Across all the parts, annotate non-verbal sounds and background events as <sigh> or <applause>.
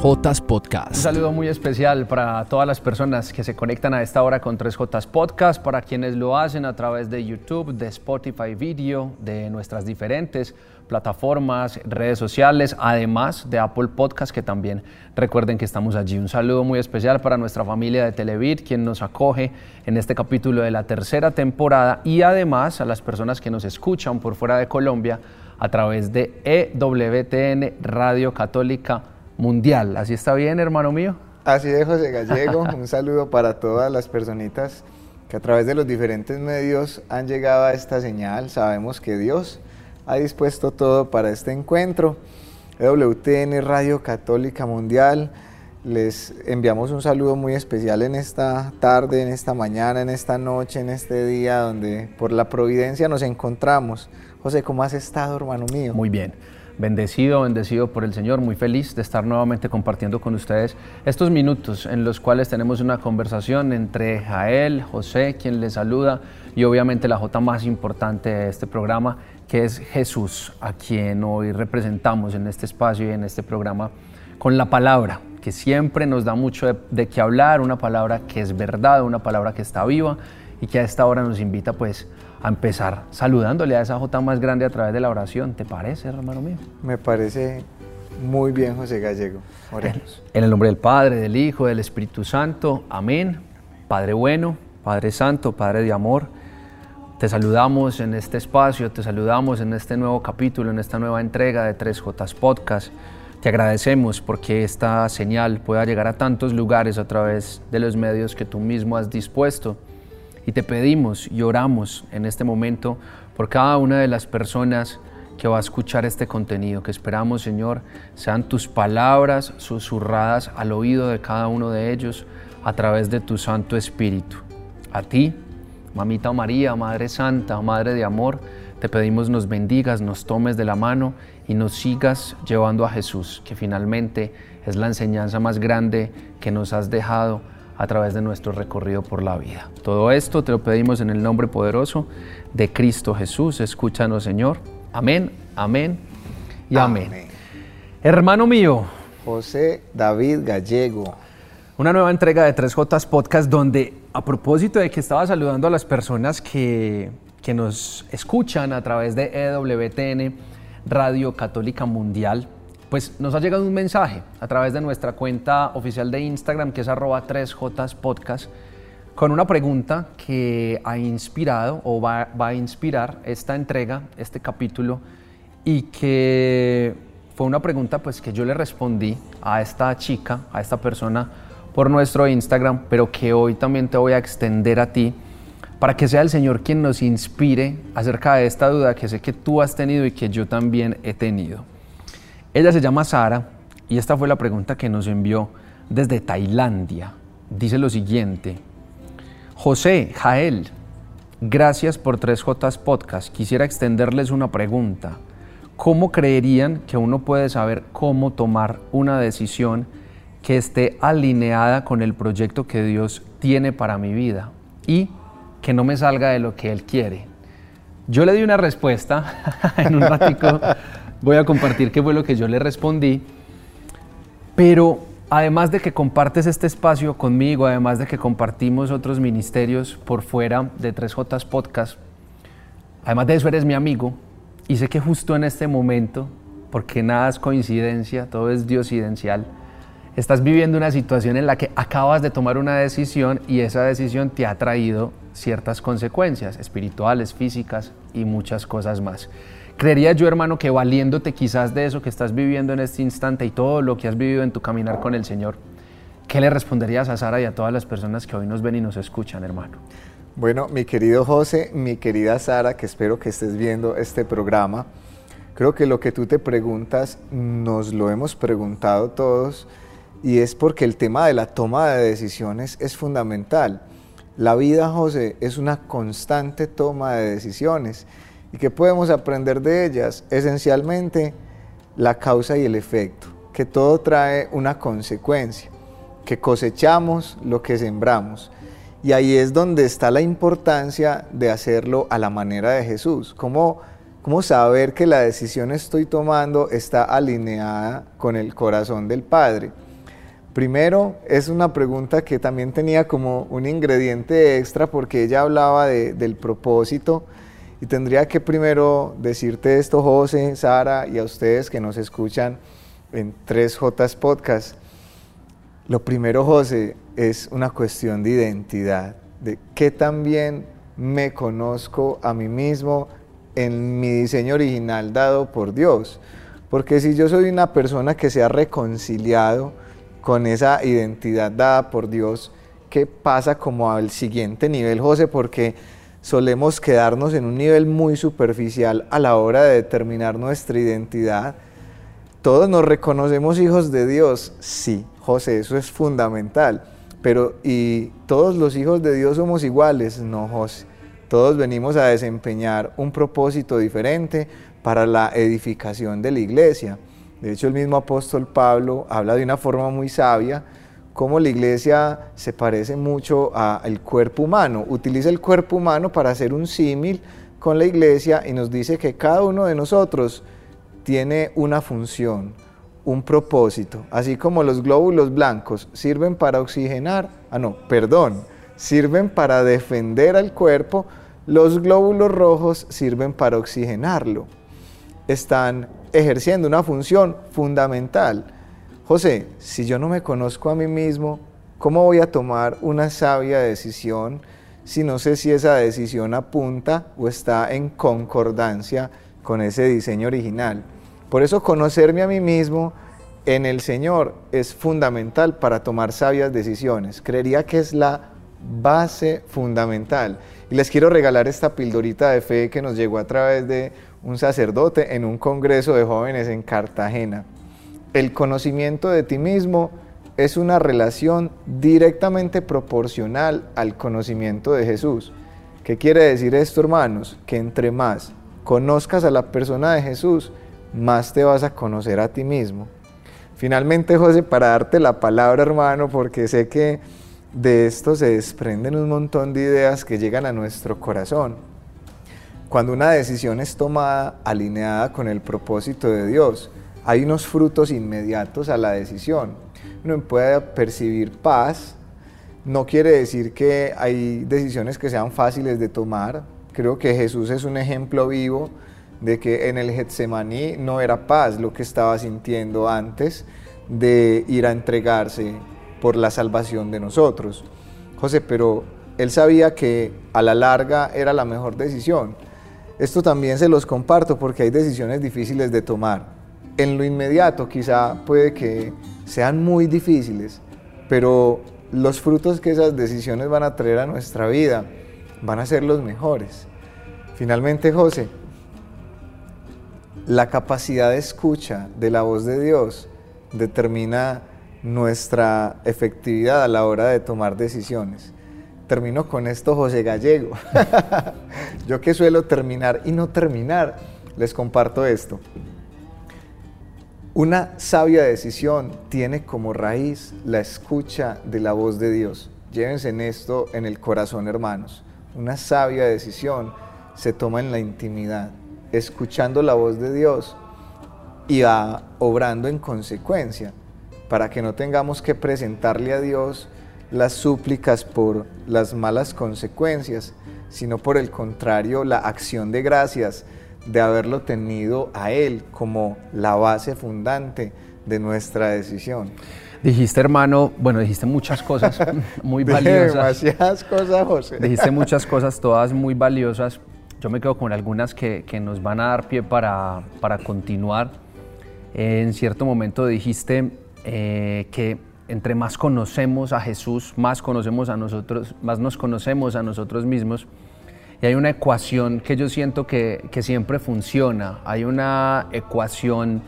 3J Podcast. Un saludo muy especial para todas las personas que se conectan a esta hora con 3J Podcast, para quienes lo hacen a través de YouTube, de Spotify Video, de nuestras diferentes plataformas, redes sociales, además de Apple Podcast, que también recuerden que estamos allí. Un saludo muy especial para nuestra familia de Televid, quien nos acoge en este capítulo de la tercera temporada, y además a las personas que nos escuchan por fuera de Colombia a través de EWTN Radio Católica Mundial. ¿Así está bien, hermano mío? Así es, José Gallego. <laughs> Un saludo para todas las personitas que a través de los diferentes medios han llegado a esta señal. Sabemos que Dios ha dispuesto todo para este encuentro. EWTN Radio Católica Mundial. Les enviamos un saludo muy especial en esta tarde, en esta mañana, en esta noche, en este día donde por la providencia nos encontramos. José, ¿cómo has estado, hermano mío? Muy bien. Bendecido, bendecido por el Señor, muy feliz de estar nuevamente compartiendo con ustedes estos minutos en los cuales tenemos una conversación entre Jael, José, quien les saluda, y obviamente la J más importante de este programa, que es Jesús, a quien hoy representamos en este espacio y en este programa con la palabra, que siempre nos da mucho de, de qué hablar, una palabra que es verdad, una palabra que está viva y que a esta hora nos invita pues a empezar saludándole a esa J más grande a través de la oración. ¿Te parece, hermano mío? Me parece muy bien, José Gallego. Oremos. En el nombre del Padre, del Hijo, del Espíritu Santo. Amén. Padre bueno, Padre Santo, Padre de amor. Te saludamos en este espacio, te saludamos en este nuevo capítulo, en esta nueva entrega de 3J Podcast. Te agradecemos porque esta señal pueda llegar a tantos lugares a través de los medios que tú mismo has dispuesto. Y te pedimos y oramos en este momento por cada una de las personas que va a escuchar este contenido, que esperamos, Señor, sean tus palabras susurradas al oído de cada uno de ellos a través de tu Santo Espíritu. A ti, Mamita María, Madre Santa, Madre de Amor, te pedimos nos bendigas, nos tomes de la mano y nos sigas llevando a Jesús, que finalmente es la enseñanza más grande que nos has dejado a través de nuestro recorrido por la vida. Todo esto te lo pedimos en el nombre poderoso de Cristo Jesús. Escúchanos, Señor. Amén, amén y amén. amén. Hermano mío. José David Gallego. Una nueva entrega de 3J Podcast donde a propósito de que estaba saludando a las personas que, que nos escuchan a través de EWTN Radio Católica Mundial, pues nos ha llegado un mensaje a través de nuestra cuenta oficial de Instagram, que es arroba 3J Podcast, con una pregunta que ha inspirado o va, va, a inspirar esta entrega, este capítulo, y que fue una pregunta pues que yo le respondí a esta chica, a esta persona, por nuestro Instagram, pero que hoy también te voy a extender a ti para que sea el Señor quien nos inspire acerca de esta duda que sé que tú has tenido y que yo también he tenido. Ella se llama Sara y esta fue la pregunta que nos envió desde Tailandia. Dice lo siguiente, José, Jael, gracias por 3J Podcast. Quisiera extenderles una pregunta. ¿Cómo creerían que uno puede saber cómo tomar una decisión que esté alineada con el proyecto que Dios tiene para mi vida y que no me salga de lo que Él quiere? Yo le di una respuesta <laughs> en un ratico voy a compartir qué fue lo que yo le respondí. Pero además de que compartes este espacio conmigo, además de que compartimos otros ministerios por fuera de 3J Podcast, además de eso eres mi amigo y sé que justo en este momento, porque nada es coincidencia, todo es diosidencial, estás viviendo una situación en la que acabas de tomar una decisión y esa decisión te ha traído ciertas consecuencias espirituales, físicas y muchas cosas más. Creería yo, hermano, que valiéndote quizás de eso que estás viviendo en este instante y todo lo que has vivido en tu caminar con el Señor, ¿qué le responderías a Sara y a todas las personas que hoy nos ven y nos escuchan, hermano? Bueno, mi querido José, mi querida Sara, que espero que estés viendo este programa, creo que lo que tú te preguntas nos lo hemos preguntado todos y es porque el tema de la toma de decisiones es fundamental. La vida, José, es una constante toma de decisiones ¿Y qué podemos aprender de ellas? Esencialmente, la causa y el efecto, que todo trae una consecuencia, que cosechamos lo que sembramos. Y ahí es donde está la importancia de hacerlo a la manera de Jesús. ¿Cómo, cómo saber que la decisión estoy tomando está alineada con el corazón del Padre? Primero, es una pregunta que también tenía como un ingrediente extra porque ella hablaba del propósito y tendría que primero decirte esto, José, Sara y a ustedes que nos escuchan en 3J Podcast. Lo primero, José, es una cuestión de identidad, de qué también me conozco a mí mismo en mi diseño original dado por Dios. Porque si yo soy una persona que se ha reconciliado, con esa identidad dada por Dios, ¿qué pasa como al siguiente nivel, José? Porque solemos quedarnos en un nivel muy superficial a la hora de determinar nuestra identidad. Todos nos reconocemos hijos de Dios, sí, José, eso es fundamental. Pero, ¿y todos los hijos de Dios somos iguales? No, José. Todos venimos a desempeñar un propósito diferente para la edificación de la iglesia. De hecho, el mismo apóstol Pablo habla de una forma muy sabia cómo la iglesia se parece mucho al cuerpo humano. Utiliza el cuerpo humano para hacer un símil con la iglesia y nos dice que cada uno de nosotros tiene una función, un propósito, así como los glóbulos blancos sirven para oxigenar, ah no, perdón, sirven para defender al cuerpo, los glóbulos rojos sirven para oxigenarlo. Están ejerciendo una función fundamental. José, si yo no me conozco a mí mismo, ¿cómo voy a tomar una sabia decisión si no sé si esa decisión apunta o está en concordancia con ese diseño original? Por eso conocerme a mí mismo en el Señor es fundamental para tomar sabias decisiones. Creería que es la base fundamental. Y les quiero regalar esta pildorita de fe que nos llegó a través de un sacerdote en un congreso de jóvenes en Cartagena. El conocimiento de ti mismo es una relación directamente proporcional al conocimiento de Jesús. ¿Qué quiere decir esto, hermanos? Que entre más conozcas a la persona de Jesús, más te vas a conocer a ti mismo. Finalmente, José, para darte la palabra, hermano, porque sé que de esto se desprenden un montón de ideas que llegan a nuestro corazón. Cuando una decisión es tomada alineada con el propósito de Dios, hay unos frutos inmediatos a la decisión. Uno puede percibir paz, no quiere decir que hay decisiones que sean fáciles de tomar. Creo que Jesús es un ejemplo vivo de que en el Getsemaní no era paz lo que estaba sintiendo antes de ir a entregarse por la salvación de nosotros. José, pero él sabía que a la larga era la mejor decisión. Esto también se los comparto porque hay decisiones difíciles de tomar. En lo inmediato quizá puede que sean muy difíciles, pero los frutos que esas decisiones van a traer a nuestra vida van a ser los mejores. Finalmente, José, la capacidad de escucha de la voz de Dios determina nuestra efectividad a la hora de tomar decisiones termino con esto, José Gallego. <laughs> Yo que suelo terminar y no terminar, les comparto esto. Una sabia decisión tiene como raíz la escucha de la voz de Dios. Llévense en esto en el corazón, hermanos. Una sabia decisión se toma en la intimidad, escuchando la voz de Dios y va obrando en consecuencia, para que no tengamos que presentarle a Dios las súplicas por las malas consecuencias, sino por el contrario, la acción de gracias de haberlo tenido a Él como la base fundante de nuestra decisión. Dijiste, hermano, bueno, dijiste muchas cosas <laughs> muy valiosas. Demasiadas cosas, José. Dijiste muchas <laughs> cosas, todas muy valiosas. Yo me quedo con algunas que, que nos van a dar pie para, para continuar. En cierto momento dijiste eh, que entre más conocemos a Jesús, más conocemos a nosotros, más nos conocemos a nosotros mismos. Y hay una ecuación que yo siento que, siempre funciona. Hay una ecuación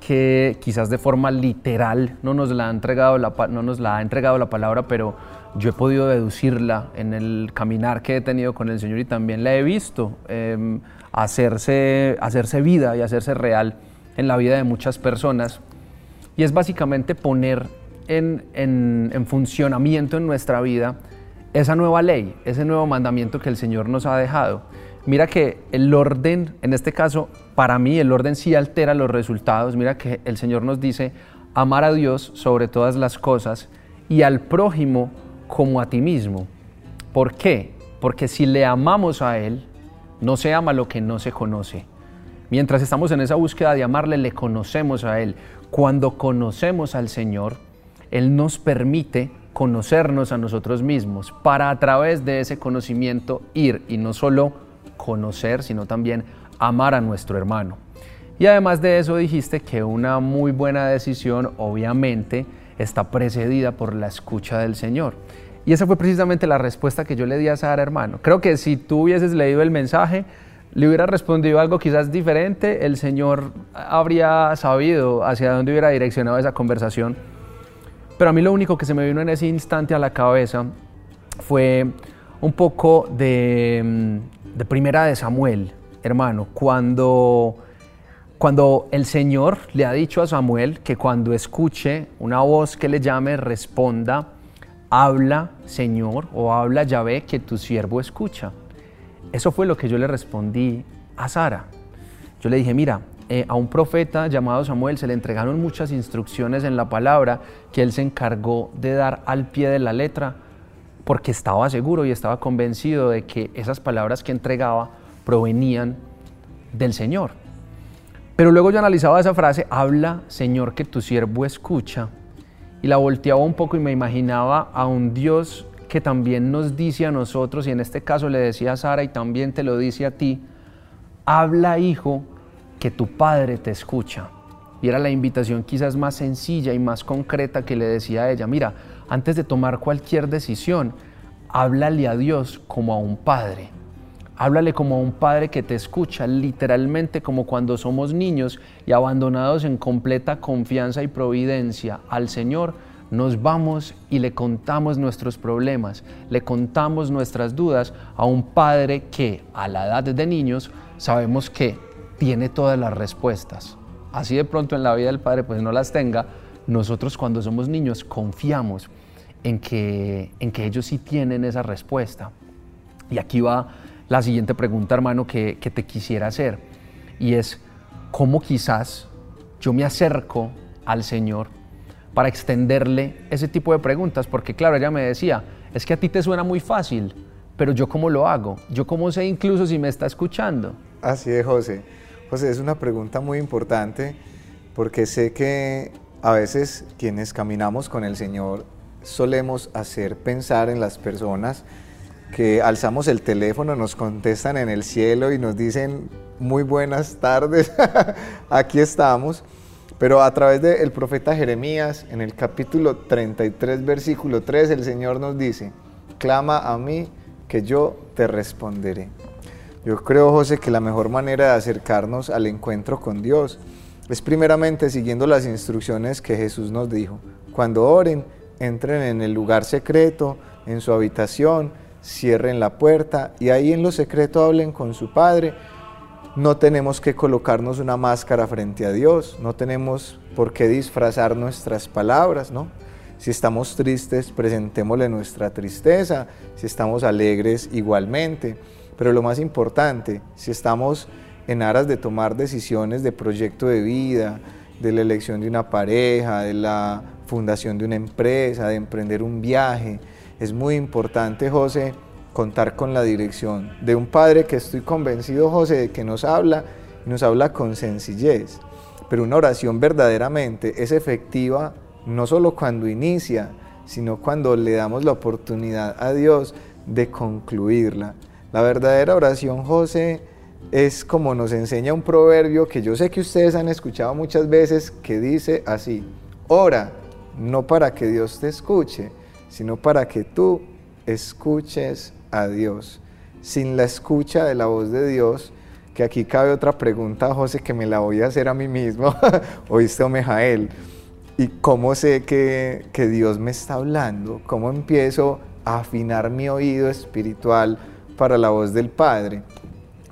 que quizás de forma literal no nos la ha entregado la, no nos la ha entregado la palabra, pero yo he podido deducirla en el caminar que he tenido con el Señor y también la he visto em, hacerse, hacerse vida y hacerse real en la vida de muchas personas. Y es básicamente poner en, funcionamiento en nuestra vida esa nueva ley, ese nuevo mandamiento que el Señor nos ha dejado. Mira que el orden, en este caso, para mí el orden sí altera los resultados. Mira que el Señor nos dice, amar a Dios sobre todas las cosas y al prójimo como a ti mismo. ¿Por qué? Porque si le amamos a Él, no se ama lo que no se conoce. Mientras estamos en esa búsqueda de amarle, le conocemos a Él. Cuando conocemos al Señor, Él nos permite conocernos a nosotros mismos para a través de ese conocimiento ir y no solo conocer, sino también amar a nuestro hermano. Y además de eso dijiste que una muy buena decisión obviamente está precedida por la escucha del Señor. Y esa fue precisamente la respuesta que yo le di a Sara, hermano. Creo que si tú hubieses leído el mensaje, le hubiera respondido algo quizás diferente, el Señor habría sabido hacia dónde hubiera direccionado esa conversación. Pero a mí lo único que se me vino en ese instante a la cabeza fue un poco de, mm, de primera de Samuel, hermano, cuando cuando el Señor le ha dicho a Samuel que cuando escuche una voz que le llame, responda, habla Señor o habla Yahvé que tu siervo escucha. Eso fue lo que yo le respondí a Sara. Yo le dije, mira, eh, a un profeta llamado Samuel se le entregaron muchas instrucciones en la palabra que él se encargó de dar al pie de la letra porque estaba seguro y estaba convencido de que esas palabras que entregaba provenían del Señor. Pero luego yo analizaba esa frase, habla Señor que tu siervo escucha, y la volteaba un poco y me imaginaba a un Dios que también nos dice a nosotros, y en este caso le decía a Sara y también te lo dice a ti, habla hijo que tu padre te escucha. Y era la invitación quizás más sencilla y más concreta que le decía a ella, mira, antes de tomar cualquier decisión, háblale a Dios como a un padre. Háblale como a un padre que te escucha, literalmente como cuando somos niños y abandonados en completa confianza y providencia al Señor, nos vamos y le contamos nuestros problemas, le contamos nuestras dudas a un padre que a la edad de niños sabemos que tiene todas las respuestas. Así de pronto en la vida del padre pues no las tenga, nosotros cuando somos niños confiamos en que, en que ellos sí tienen esa respuesta. Y aquí va la siguiente pregunta, hermano, que, te quisiera hacer. Y es, ¿cómo quizás yo me acerco al Señor para extenderle ese tipo de preguntas? Porque claro, ella me decía, es que a ti te suena muy fácil, pero yo cómo lo hago? Yo cómo sé incluso si me está escuchando. Así es, José. José, es una pregunta muy importante porque sé que a veces quienes caminamos con el Señor solemos hacer pensar en las personas que alzamos el teléfono, nos contestan en el cielo y nos dicen muy buenas tardes, <laughs> aquí estamos. Pero a través del profeta Jeremías, en el capítulo 33, versículo 3, el Señor nos dice, clama a mí que yo te responderé. Yo creo, José, que la mejor manera de acercarnos al encuentro con Dios es primeramente siguiendo las instrucciones que Jesús nos dijo. Cuando oren, entren en el lugar secreto, en su habitación, cierren la puerta y ahí en lo secreto hablen con su Padre. No tenemos que colocarnos una máscara frente a Dios, no tenemos por qué disfrazar nuestras palabras, ¿no? Si estamos tristes, presentémosle nuestra tristeza, si estamos alegres, igualmente. Pero lo más importante, si estamos en aras de tomar decisiones de proyecto de vida, de la elección de una pareja, de la fundación de una empresa, de emprender un viaje, es muy importante, José, contar con la dirección de un padre que estoy convencido, José, de que nos habla y nos habla con sencillez. Pero una oración verdaderamente es efectiva no solo cuando inicia, sino cuando le damos la oportunidad a Dios de concluirla. La verdadera oración, José, es como nos enseña un proverbio que yo sé que ustedes han escuchado muchas veces, que dice así, ora, no para que Dios te escuche, sino para que tú escuches a Dios. Sin la escucha de la voz de Dios, que aquí cabe otra pregunta, José, que me la voy a hacer a mí mismo, <laughs> oíste, Omejael, ¿y cómo sé que, que Dios me está hablando? ¿Cómo empiezo a afinar mi oído espiritual para la voz del Padre?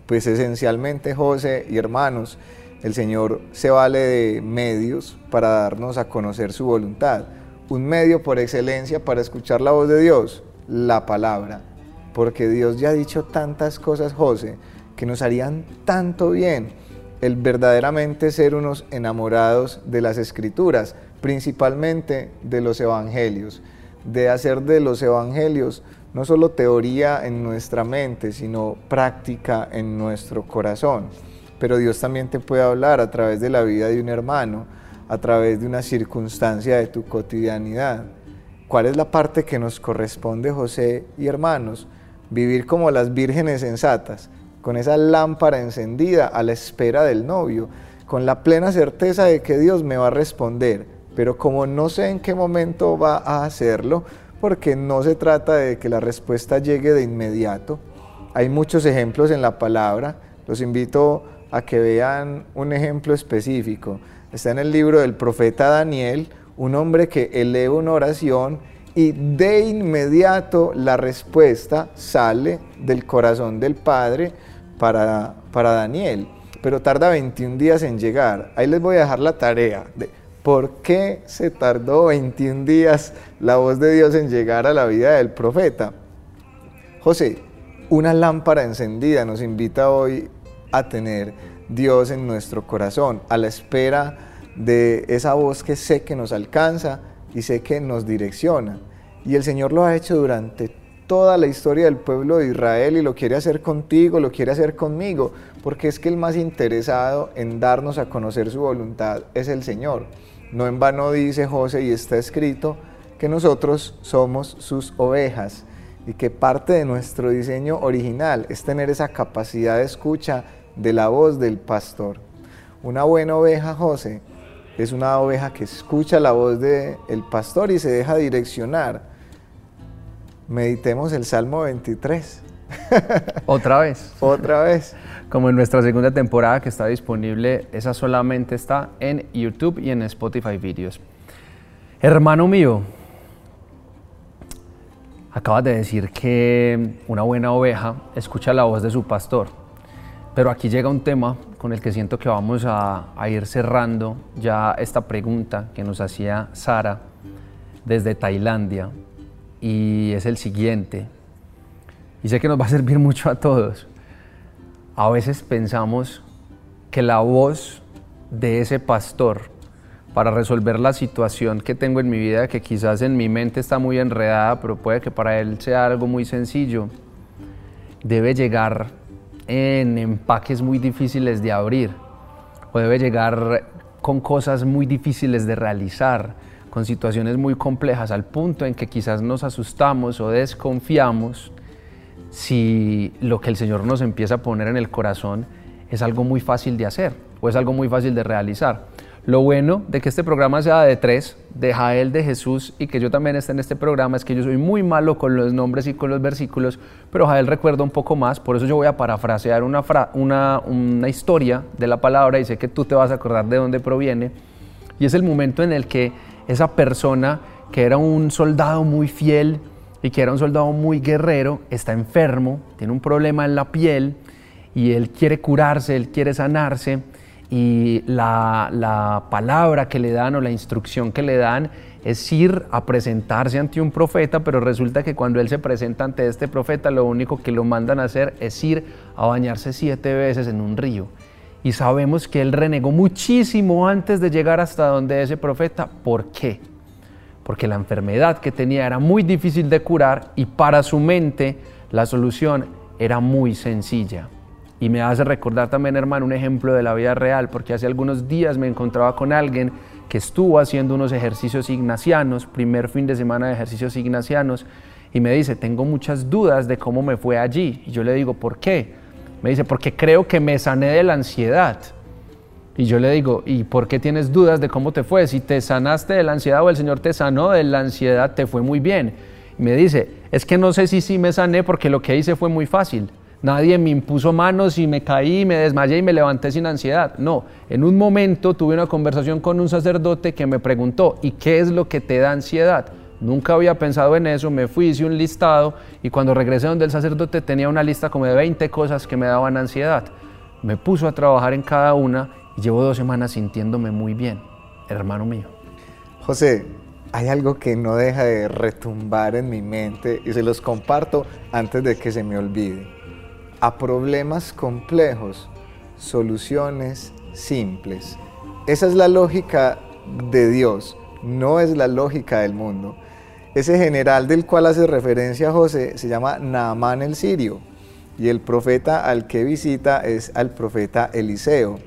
Pues esencialmente, José y hermanos, el Señor se vale de medios para darnos a conocer su voluntad un medio por excelencia para escuchar la voz de Dios, la palabra. Porque Dios ya ha dicho tantas cosas, José, que nos harían tanto bien el verdaderamente ser unos enamorados de las escrituras, principalmente de los evangelios, de hacer de los evangelios no solo teoría en nuestra mente, sino práctica en nuestro corazón. Pero Dios también te puede hablar a través de la vida de un hermano, a través de una circunstancia de tu cotidianidad. ¿Cuál es la parte que nos corresponde, José y hermanos? Vivir como las vírgenes sensatas, con esa lámpara encendida a la espera del novio, con la plena certeza de que Dios me va a responder, pero como no sé en qué momento va a hacerlo, porque no se trata de que la respuesta llegue de inmediato. Hay muchos ejemplos en la palabra, los invito a que vean un ejemplo específico. Está en el libro del profeta Daniel, un hombre que eleva una oración y de inmediato la respuesta sale del corazón del Padre para, para Daniel, pero tarda 21 días en llegar. Ahí les voy a dejar la tarea de ¿Por qué se tardó 21 días la voz de Dios en llegar a la vida del profeta? José, una lámpara encendida nos invita hoy a tener Dios en nuestro corazón, a la espera de esa voz que sé que nos alcanza y sé que nos direcciona. Y el Señor lo ha hecho durante toda la historia del pueblo de Israel y lo quiere hacer contigo, lo quiere hacer conmigo, porque es que el más interesado en darnos a conocer su voluntad es el Señor. No en vano dice José y está escrito que nosotros somos sus ovejas y que parte de nuestro diseño original es tener esa capacidad de escucha de la voz del pastor. Una buena oveja, José, es una oveja que escucha la voz del pastor y se deja direccionar. Meditemos el Salmo 23. Otra vez. Otra vez como en nuestra segunda temporada que está disponible, esa solamente está en YouTube y en Spotify Videos. Hermano mío, acabas de decir que una buena oveja escucha la voz de su pastor, pero aquí llega un tema con el que siento que vamos a, ir cerrando ya esta pregunta que nos hacía Sara desde Tailandia y es el siguiente. Y sé que nos va a servir mucho a todos. A veces pensamos que la voz de ese pastor para resolver la situación que tengo en mi vida, que quizás en mi mente está muy enredada, pero puede que para él sea algo muy sencillo, debe llegar en empaques muy difíciles de abrir, o debe llegar con cosas muy difíciles de realizar, con situaciones muy complejas, al punto en que quizás nos asustamos o desconfiamos si lo que el Señor nos empieza a poner en el corazón es algo muy fácil de hacer o es algo muy fácil de realizar. Lo bueno de que este programa sea de tres, de Jael, de Jesús y que yo también esté en este programa es que yo soy muy malo con los nombres y con los versículos, pero Jael recuerda un poco más, por eso yo voy a parafrasear una, una, una historia de la palabra y sé que tú te vas a acordar de dónde proviene. Y es el momento en el que esa persona que era un soldado muy fiel, y que era un soldado muy guerrero, está enfermo, tiene un problema en la piel y él quiere curarse, él quiere sanarse y la, palabra que le dan o la instrucción que le dan es ir a presentarse ante un profeta, pero resulta que cuando él se presenta ante este profeta, lo único que lo mandan a hacer es ir a bañarse siete veces en un río. Y sabemos que él renegó muchísimo antes de llegar hasta donde ese profeta. ¿Por qué? Porque la enfermedad que tenía era muy difícil de curar y para su mente la solución era muy sencilla. Y me hace recordar también, hermano, un ejemplo de la vida real, porque hace algunos días me encontraba con alguien que estuvo haciendo unos ejercicios ignacianos, primer fin de semana de ejercicios ignacianos, y me dice, tengo muchas dudas de cómo me fue allí. Y yo le digo, ¿por qué? Me dice, porque creo que me sané de la ansiedad. Y yo le digo, ¿y por qué tienes dudas de cómo te fue? Si te sanaste de la ansiedad o el Señor te sanó de la ansiedad, te fue muy bien. Y me dice, es que no sé si sí me sané porque lo que hice fue muy fácil. Nadie me impuso manos y me caí, me desmayé y me levanté sin ansiedad. No, en un momento tuve una conversación con un sacerdote que me preguntó, ¿y qué es lo que te da ansiedad? Nunca había pensado en eso, me fui, hice un listado y cuando regresé donde el sacerdote tenía una lista como de 20 cosas que me daban ansiedad. Me puso a trabajar en cada una llevo dos semanas sintiéndome muy bien, hermano mío. José, hay algo que no deja de retumbar en mi mente y se los comparto antes de que se me olvide. A problemas complejos, soluciones simples. Esa es la lógica de Dios. no es la lógica del mundo. Ese general del cual hace referencia José se llama Naamán el Sirio y el profeta al que visita es al profeta Eliseo.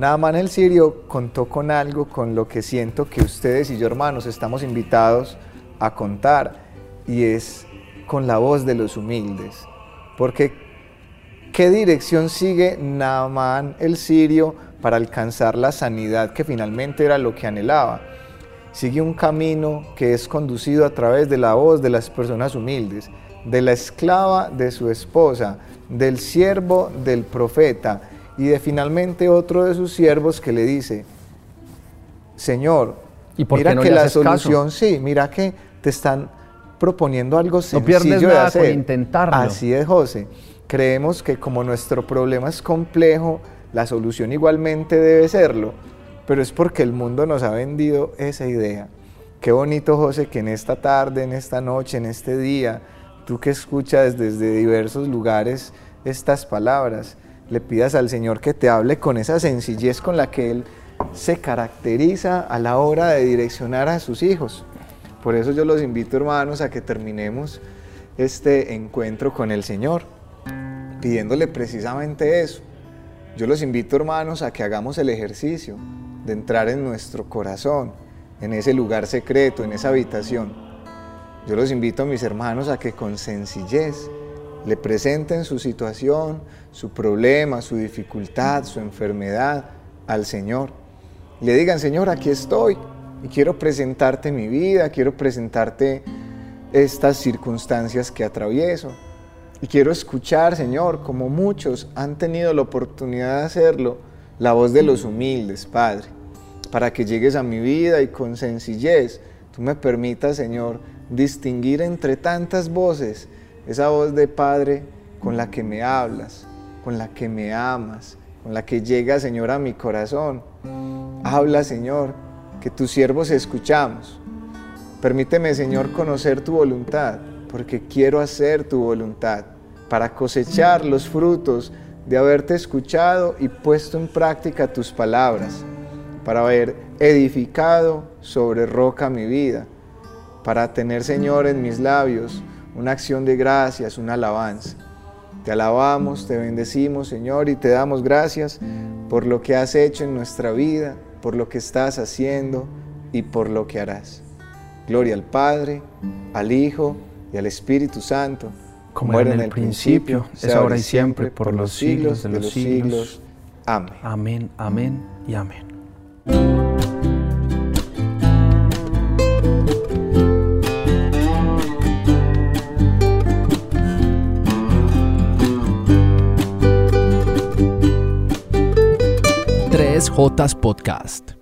Naamán el Sirio contó con algo con lo que siento que ustedes y yo hermanos estamos invitados a contar y es con la voz de los humildes. Porque ¿qué dirección sigue Naamán el Sirio para alcanzar la sanidad que finalmente era lo que anhelaba? Sigue un camino que es conducido a través de la voz de las personas humildes, de la esclava de su esposa, del siervo del profeta y de finalmente otro de sus siervos que le dice, Señor, ¿Y por mira no que la solución, caso? sí, mira que te están proponiendo algo No sencillo de hacer. intentarlo. Así es, José. Creemos que como nuestro problema es complejo, la solución igualmente debe serlo, pero es porque el mundo nos ha vendido esa idea. Qué bonito, José, que en esta tarde, en esta noche, en este día, tú que escuchas desde diversos lugares estas palabras, le pidas al Señor que te hable con esa sencillez con la que Él se caracteriza a la hora de direccionar a sus hijos. Por eso yo los invito, hermanos, a que terminemos este encuentro con el Señor, pidiéndole precisamente eso. Yo los invito, hermanos, a que hagamos el ejercicio de entrar en nuestro corazón, en ese lugar secreto, en esa habitación. Yo los invito, mis hermanos, a que con sencillez le presenten su situación, su problema, su dificultad, su enfermedad al Señor. Le digan, Señor, aquí estoy y quiero presentarte mi vida, quiero presentarte estas circunstancias que atravieso. Y quiero escuchar, Señor, como muchos han tenido la oportunidad de hacerlo, la voz de los humildes, Padre, para que llegues a mi vida y con sencillez tú me permitas, Señor, distinguir entre tantas voces esa voz de Padre con la que me hablas, con la que me amas, con la que llega, Señor, a mi corazón. Habla, Señor, que tus siervos escuchamos. Permíteme, Señor, conocer tu voluntad, porque quiero hacer tu voluntad, para cosechar los frutos de haberte escuchado y puesto en práctica tus palabras, para haber edificado sobre roca mi vida, para tener, Señor, en mis labios una acción de gracias, una alabanza. Te alabamos, te bendecimos, Señor, y te damos gracias por lo que has hecho en nuestra vida, por lo que estás haciendo y por lo que harás. Gloria al Padre, al Hijo y al Espíritu Santo, Como era en el principio, es ahora y siempre, por los siglos de los siglos. Amén. Amén, amén y amén. Jotas Podcast.